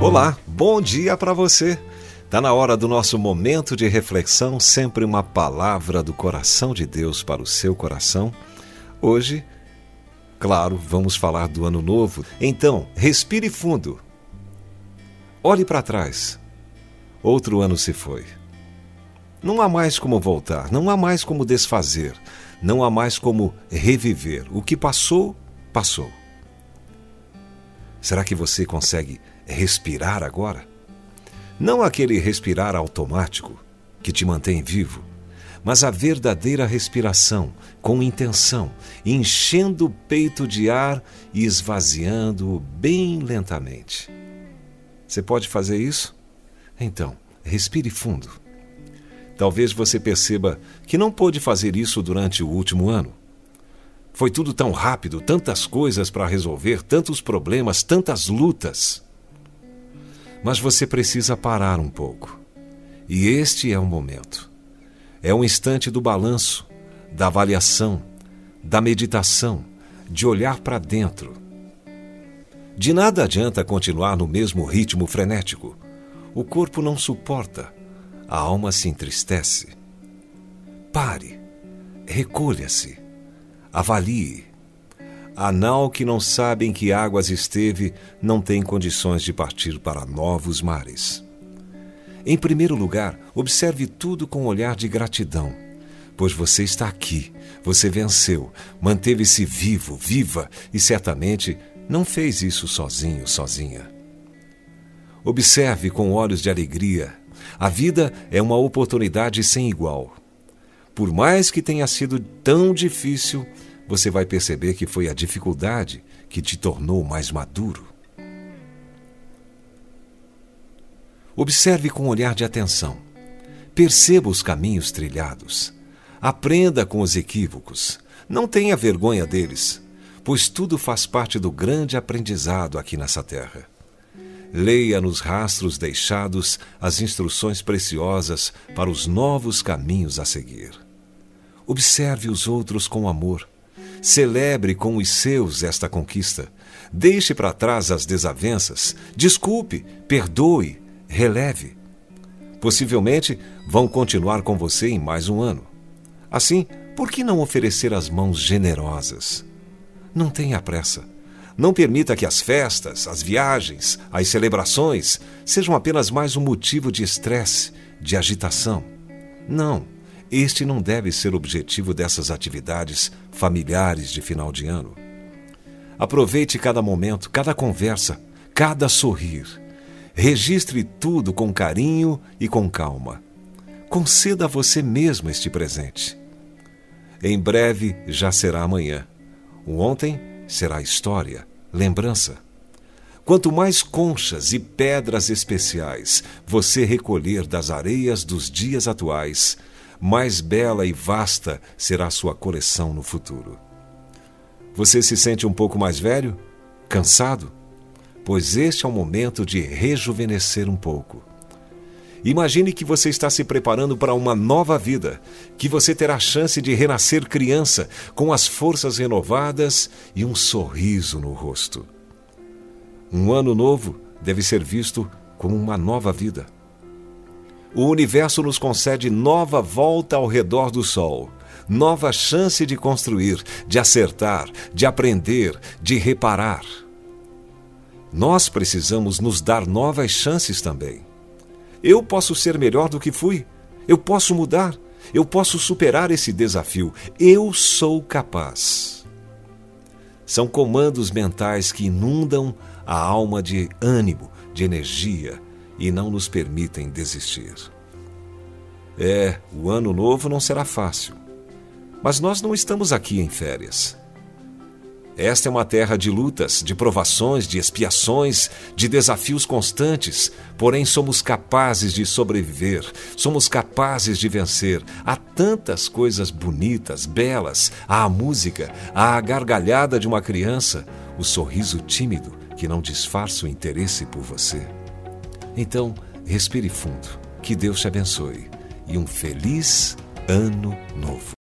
Olá, bom dia para você. Está na hora do nosso momento de reflexão, sempre uma palavra do coração de Deus para o seu coração. Hoje, claro, vamos falar do ano novo. Então, respire fundo. Olhe para trás. Outro ano se foi. Não há mais como voltar, não há mais como desfazer, não há mais como reviver. O que passou, passou. Será que você consegue respirar agora? Não aquele respirar automático que te mantém vivo, mas a verdadeira respiração com intenção, enchendo o peito de ar e esvaziando-o bem lentamente. Você pode fazer isso? Então, respire fundo. Talvez você perceba que não pôde fazer isso durante o último ano. Foi tudo tão rápido, tantas coisas para resolver, tantos problemas, tantas lutas. Mas você precisa parar um pouco. E este é o momento. É um instante do balanço, da avaliação, da meditação, de olhar para dentro. De nada adianta continuar no mesmo ritmo frenético. O corpo não suporta, a alma se entristece. Pare, recolha-se Avalie. A nau que não sabe em que águas esteve não tem condições de partir para novos mares. Em primeiro lugar, observe tudo com um olhar de gratidão, pois você está aqui, você venceu, manteve-se vivo, viva e certamente não fez isso sozinho, sozinha. Observe com olhos de alegria. A vida é uma oportunidade sem igual. Por mais que tenha sido tão difícil, você vai perceber que foi a dificuldade que te tornou mais maduro. Observe com um olhar de atenção. Perceba os caminhos trilhados. Aprenda com os equívocos. Não tenha vergonha deles, pois tudo faz parte do grande aprendizado aqui nessa terra. Leia nos rastros deixados as instruções preciosas para os novos caminhos a seguir. Observe os outros com amor. Celebre com os seus esta conquista. Deixe para trás as desavenças. Desculpe, perdoe, releve. Possivelmente vão continuar com você em mais um ano. Assim, por que não oferecer as mãos generosas? Não tenha pressa. Não permita que as festas, as viagens, as celebrações sejam apenas mais um motivo de estresse, de agitação. Não. Este não deve ser o objetivo dessas atividades familiares de final de ano. Aproveite cada momento, cada conversa, cada sorrir. Registre tudo com carinho e com calma. Conceda a você mesmo este presente. Em breve já será amanhã. O ontem será história, lembrança. Quanto mais conchas e pedras especiais você recolher das areias dos dias atuais, mais bela e vasta será sua coleção no futuro. Você se sente um pouco mais velho? Cansado? Pois este é o momento de rejuvenescer um pouco. Imagine que você está se preparando para uma nova vida, que você terá a chance de renascer criança, com as forças renovadas e um sorriso no rosto. Um ano novo deve ser visto como uma nova vida o universo nos concede nova volta ao redor do Sol, nova chance de construir, de acertar, de aprender, de reparar. Nós precisamos nos dar novas chances também. Eu posso ser melhor do que fui. Eu posso mudar. Eu posso superar esse desafio. Eu sou capaz. São comandos mentais que inundam a alma de ânimo, de energia, e não nos permitem desistir. É, o ano novo não será fácil. Mas nós não estamos aqui em férias. Esta é uma terra de lutas, de provações, de expiações, de desafios constantes, porém somos capazes de sobreviver, somos capazes de vencer. Há tantas coisas bonitas, belas, há a música, há a gargalhada de uma criança, o sorriso tímido que não disfarça o interesse por você. Então, respire fundo. Que Deus te abençoe e um feliz ano novo.